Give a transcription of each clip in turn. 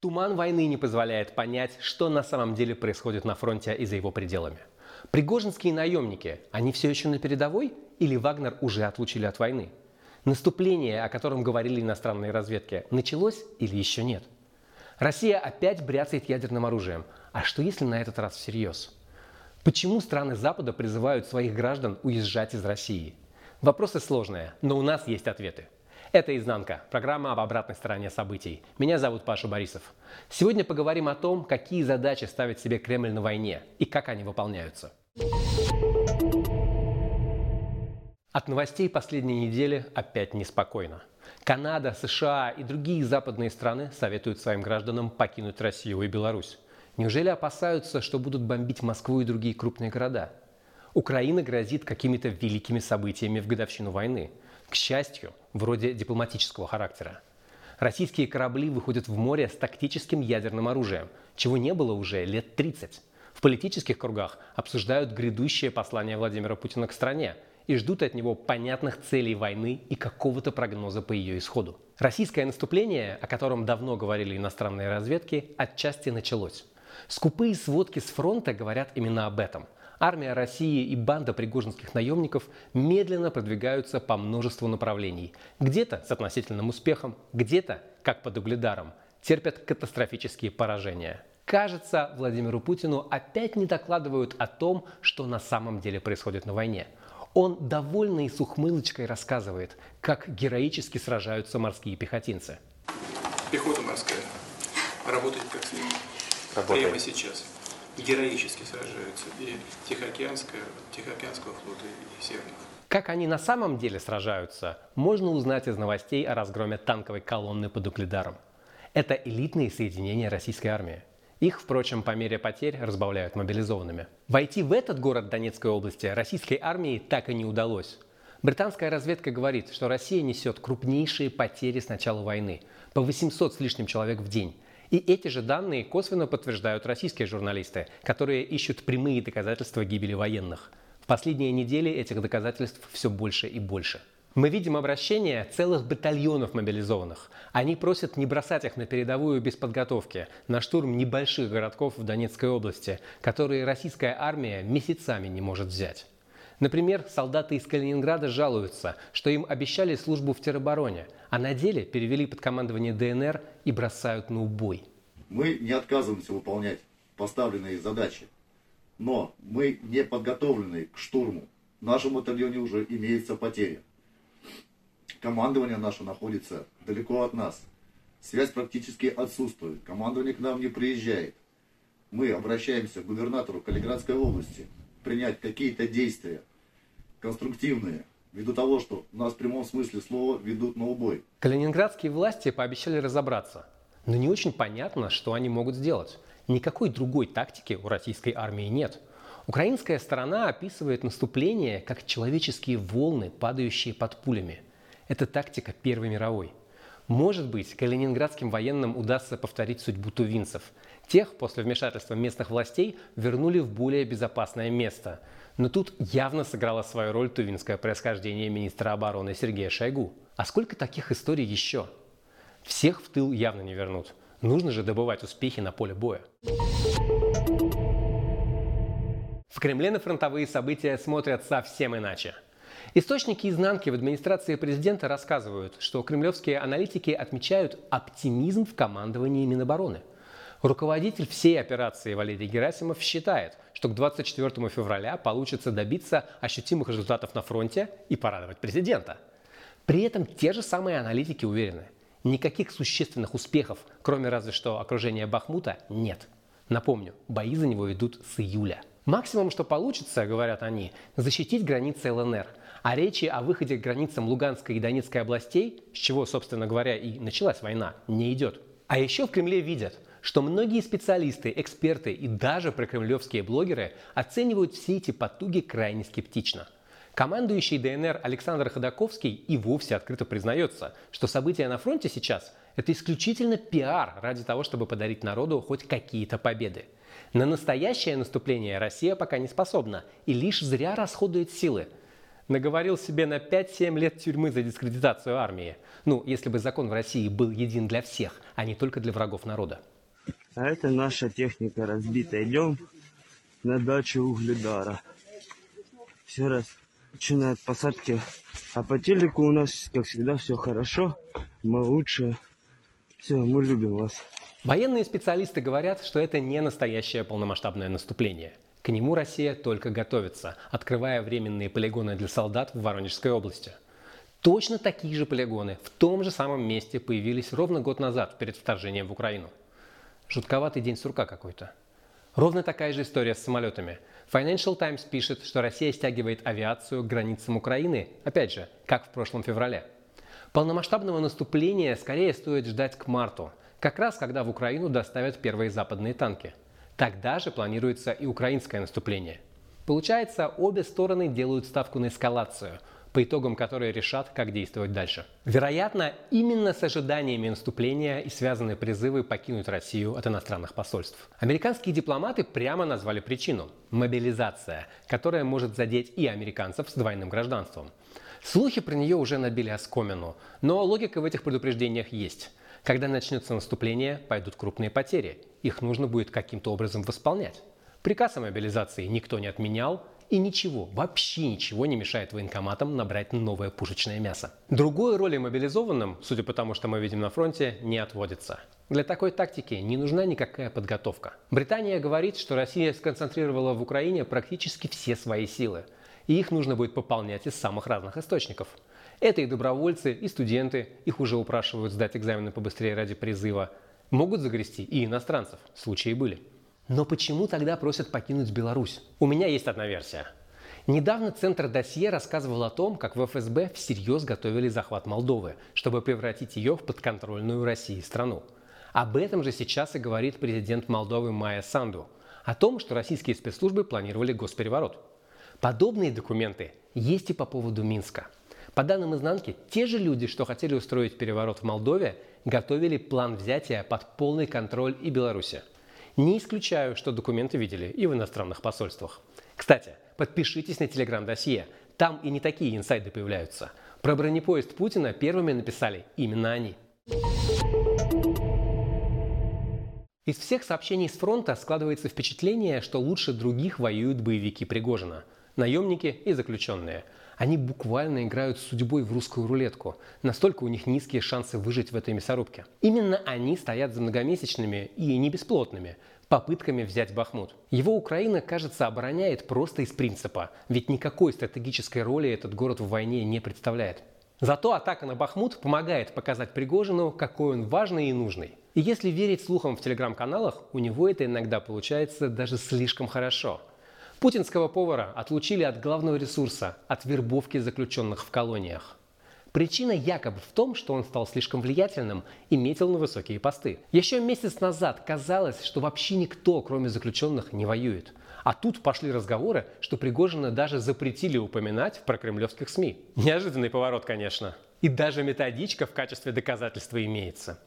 Туман войны не позволяет понять, что на самом деле происходит на фронте и за его пределами. Пригожинские наемники, они все еще на передовой или Вагнер уже отлучили от войны? Наступление, о котором говорили иностранные разведки, началось или еще нет? Россия опять бряцает ядерным оружием. А что если на этот раз всерьез? Почему страны Запада призывают своих граждан уезжать из России? Вопросы сложные, но у нас есть ответы. Это «Изнанка» – программа об обратной стороне событий. Меня зовут Паша Борисов. Сегодня поговорим о том, какие задачи ставит себе Кремль на войне и как они выполняются. От новостей последней недели опять неспокойно. Канада, США и другие западные страны советуют своим гражданам покинуть Россию и Беларусь. Неужели опасаются, что будут бомбить Москву и другие крупные города? Украина грозит какими-то великими событиями в годовщину войны – к счастью, вроде дипломатического характера. Российские корабли выходят в море с тактическим ядерным оружием, чего не было уже лет 30. В политических кругах обсуждают грядущее послание Владимира Путина к стране и ждут от него понятных целей войны и какого-то прогноза по ее исходу. Российское наступление, о котором давно говорили иностранные разведки, отчасти началось. Скупые сводки с фронта говорят именно об этом – Армия России и банда пригожинских наемников медленно продвигаются по множеству направлений. Где-то с относительным успехом, где-то, как под Угледаром, терпят катастрофические поражения. Кажется, Владимиру Путину опять не докладывают о том, что на самом деле происходит на войне. Он довольный с ухмылочкой рассказывает, как героически сражаются морские пехотинцы. Пехота морская работает как следует. Прямо сейчас героически сражаются и Тихоокеанского, Тихоокеанского флота и Северного. Как они на самом деле сражаются, можно узнать из новостей о разгроме танковой колонны под Угледаром. Это элитные соединения российской армии. Их, впрочем, по мере потерь разбавляют мобилизованными. Войти в этот город Донецкой области российской армии так и не удалось. Британская разведка говорит, что Россия несет крупнейшие потери с начала войны – по 800 с лишним человек в день – и эти же данные косвенно подтверждают российские журналисты, которые ищут прямые доказательства гибели военных. В последние недели этих доказательств все больше и больше. Мы видим обращение целых батальонов мобилизованных. Они просят не бросать их на передовую без подготовки, на штурм небольших городков в Донецкой области, которые российская армия месяцами не может взять. Например, солдаты из Калининграда жалуются, что им обещали службу в теробороне, а на деле перевели под командование ДНР и бросают на убой. Мы не отказываемся выполнять поставленные задачи, но мы не подготовлены к штурму. В нашем батальоне уже имеется потеря. Командование наше находится далеко от нас. Связь практически отсутствует. Командование к нам не приезжает. Мы обращаемся к губернатору Калининградской области принять какие-то действия конструктивные, ввиду того, что нас в прямом смысле слова ведут на убой. Калининградские власти пообещали разобраться, но не очень понятно, что они могут сделать. Никакой другой тактики у российской армии нет. Украинская сторона описывает наступление как человеческие волны, падающие под пулями. Это тактика Первой мировой. Может быть, калининградским военным удастся повторить судьбу тувинцев. Тех после вмешательства местных властей вернули в более безопасное место – но тут явно сыграло свою роль тувинское происхождение министра обороны Сергея Шойгу. А сколько таких историй еще? Всех в тыл явно не вернут. Нужно же добывать успехи на поле боя. В Кремле на фронтовые события смотрят совсем иначе. Источники изнанки в администрации президента рассказывают, что кремлевские аналитики отмечают оптимизм в командовании Минобороны. Руководитель всей операции Валерий Герасимов считает, что к 24 февраля получится добиться ощутимых результатов на фронте и порадовать президента. При этом те же самые аналитики уверены, никаких существенных успехов, кроме разве что окружения Бахмута, нет. Напомню, бои за него идут с июля. Максимум, что получится, говорят они, защитить границы ЛНР. А речи о выходе к границам Луганской и Донецкой областей, с чего, собственно говоря, и началась война, не идет. А еще в Кремле видят – что многие специалисты, эксперты и даже прокремлевские блогеры оценивают все эти потуги крайне скептично. Командующий ДНР Александр Ходаковский и вовсе открыто признается, что события на фронте сейчас – это исключительно пиар ради того, чтобы подарить народу хоть какие-то победы. На настоящее наступление Россия пока не способна и лишь зря расходует силы. наговорил себе на 5-7 лет тюрьмы за дискредитацию армии. Ну, если бы закон в России был един для всех, а не только для врагов народа. А это наша техника разбита. Идем на дачу Угледара. Все раз начинают посадки. А по телеку у нас, как всегда, все хорошо. Мы лучше. Все, мы любим вас. Военные специалисты говорят, что это не настоящее полномасштабное наступление. К нему Россия только готовится, открывая временные полигоны для солдат в Воронежской области. Точно такие же полигоны в том же самом месте появились ровно год назад, перед вторжением в Украину. Жутковатый день сурка какой-то. Ровно такая же история с самолетами. Financial Times пишет, что Россия стягивает авиацию к границам Украины, опять же, как в прошлом феврале. Полномасштабного наступления скорее стоит ждать к марту, как раз когда в Украину доставят первые западные танки. Тогда же планируется и украинское наступление. Получается, обе стороны делают ставку на эскалацию – по итогам которой решат, как действовать дальше. Вероятно, именно с ожиданиями наступления и связаны призывы покинуть Россию от иностранных посольств. Американские дипломаты прямо назвали причину – мобилизация, которая может задеть и американцев с двойным гражданством. Слухи про нее уже набили оскомину, но логика в этих предупреждениях есть. Когда начнется наступление, пойдут крупные потери. Их нужно будет каким-то образом восполнять. Приказ о мобилизации никто не отменял, и ничего, вообще ничего не мешает военкоматам набрать новое пушечное мясо. Другой роли мобилизованным, судя по тому, что мы видим на фронте, не отводится. Для такой тактики не нужна никакая подготовка. Британия говорит, что Россия сконцентрировала в Украине практически все свои силы, и их нужно будет пополнять из самых разных источников. Это и добровольцы, и студенты, их уже упрашивают сдать экзамены побыстрее ради призыва. Могут загрести и иностранцев, случаи были. Но почему тогда просят покинуть Беларусь? У меня есть одна версия. Недавно Центр досье рассказывал о том, как в ФСБ всерьез готовили захват Молдовы, чтобы превратить ее в подконтрольную России страну. Об этом же сейчас и говорит президент Молдовы Майя Санду. О том, что российские спецслужбы планировали госпереворот. Подобные документы есть и по поводу Минска. По данным изнанки, те же люди, что хотели устроить переворот в Молдове, готовили план взятия под полный контроль и Беларуси. Не исключаю, что документы видели и в иностранных посольствах. Кстати, подпишитесь на телеграм-досье. Там и не такие инсайды появляются. Про бронепоезд Путина первыми написали именно они. Из всех сообщений с фронта складывается впечатление, что лучше других воюют боевики Пригожина. Наемники и заключенные. Они буквально играют с судьбой в русскую рулетку. Настолько у них низкие шансы выжить в этой мясорубке. Именно они стоят за многомесячными и не бесплотными попытками взять Бахмут. Его Украина, кажется, обороняет просто из принципа, ведь никакой стратегической роли этот город в войне не представляет. Зато атака на Бахмут помогает показать Пригожину, какой он важный и нужный. И если верить слухам в телеграм-каналах, у него это иногда получается даже слишком хорошо – Путинского повара отлучили от главного ресурса, от вербовки заключенных в колониях. Причина якобы в том, что он стал слишком влиятельным и метил на высокие посты. Еще месяц назад казалось, что вообще никто, кроме заключенных, не воюет. А тут пошли разговоры, что Пригожина даже запретили упоминать в прокремлевских СМИ. Неожиданный поворот, конечно. И даже методичка в качестве доказательства имеется.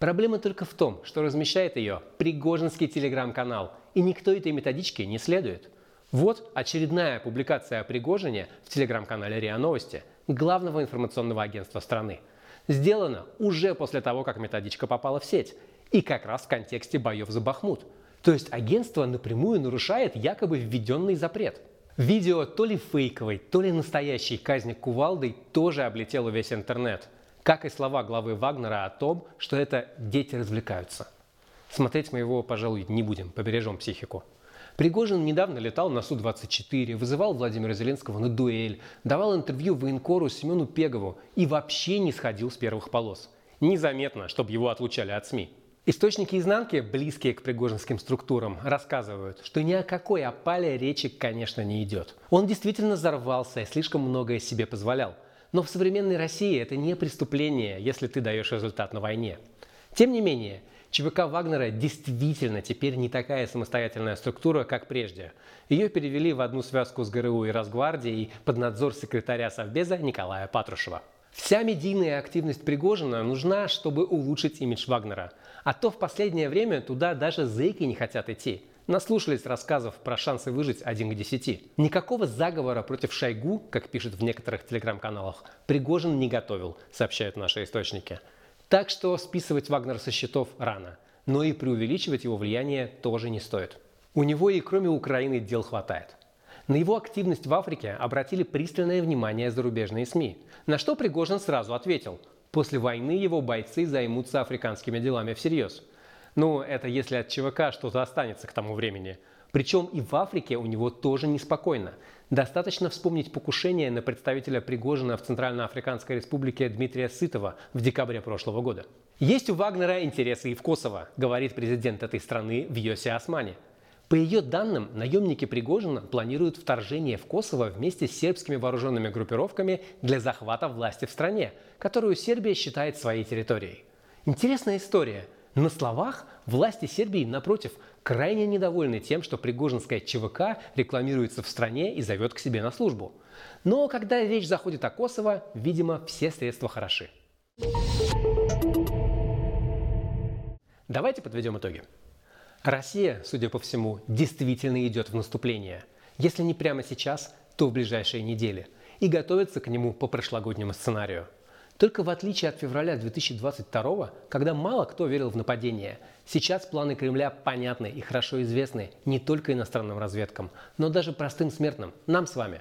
Проблема только в том, что размещает ее Пригожинский телеграм-канал, и никто этой методичке не следует. Вот очередная публикация о Пригожине в телеграм-канале РИА Новости, главного информационного агентства страны. Сделано уже после того, как методичка попала в сеть. И как раз в контексте боев за Бахмут. То есть агентство напрямую нарушает якобы введенный запрет. Видео то ли фейковой, то ли настоящей казни кувалдой тоже облетело весь интернет. Как и слова главы Вагнера о том, что это дети развлекаются. Смотреть мы его, пожалуй, не будем, побережем психику. Пригожин недавно летал на Су-24, вызывал Владимира Зеленского на дуэль, давал интервью военкору Семену Пегову и вообще не сходил с первых полос. Незаметно, чтобы его отлучали от СМИ. Источники изнанки, близкие к пригожинским структурам, рассказывают, что ни о какой опале речи, конечно, не идет. Он действительно взорвался и слишком многое себе позволял. Но в современной России это не преступление, если ты даешь результат на войне. Тем не менее, ЧВК Вагнера действительно теперь не такая самостоятельная структура, как прежде. Ее перевели в одну связку с ГРУ и Росгвардией под надзор секретаря Совбеза Николая Патрушева. Вся медийная активность Пригожина нужна, чтобы улучшить имидж Вагнера. А то в последнее время туда даже зэки не хотят идти. Наслушались рассказов про шансы выжить 1 к 10. Никакого заговора против Шойгу, как пишет в некоторых телеграм-каналах, Пригожин не готовил, сообщают наши источники. Так что списывать Вагнера со счетов рано. Но и преувеличивать его влияние тоже не стоит. У него и кроме Украины дел хватает. На его активность в Африке обратили пристальное внимание зарубежные СМИ, на что Пригожин сразу ответил – После войны его бойцы займутся африканскими делами всерьез. Ну, это если от ЧВК что-то останется к тому времени. Причем и в Африке у него тоже неспокойно. Достаточно вспомнить покушение на представителя Пригожина в Центральноафриканской республике Дмитрия Сытова в декабре прошлого года. Есть у Вагнера интересы и в Косово, говорит президент этой страны в Йосе Османе. По ее данным, наемники Пригожина планируют вторжение в Косово вместе с сербскими вооруженными группировками для захвата власти в стране, которую Сербия считает своей территорией. Интересная история. На словах власти Сербии, напротив, крайне недовольны тем, что Пригожинская ЧВК рекламируется в стране и зовет к себе на службу. Но когда речь заходит о Косово, видимо, все средства хороши. Давайте подведем итоги. Россия, судя по всему, действительно идет в наступление. Если не прямо сейчас, то в ближайшие недели. И готовится к нему по прошлогоднему сценарию. Только в отличие от февраля 2022, когда мало кто верил в нападение, сейчас планы Кремля понятны и хорошо известны не только иностранным разведкам, но даже простым смертным, нам с вами.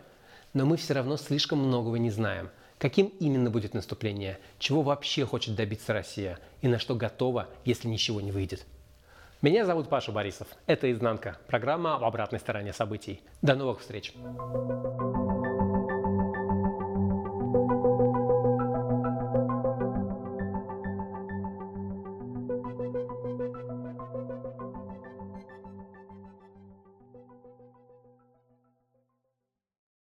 Но мы все равно слишком многого не знаем. Каким именно будет наступление, чего вообще хочет добиться Россия и на что готова, если ничего не выйдет. Меня зовут Паша Борисов. Это «Изнанка» – программа об обратной стороне событий. До новых встреч!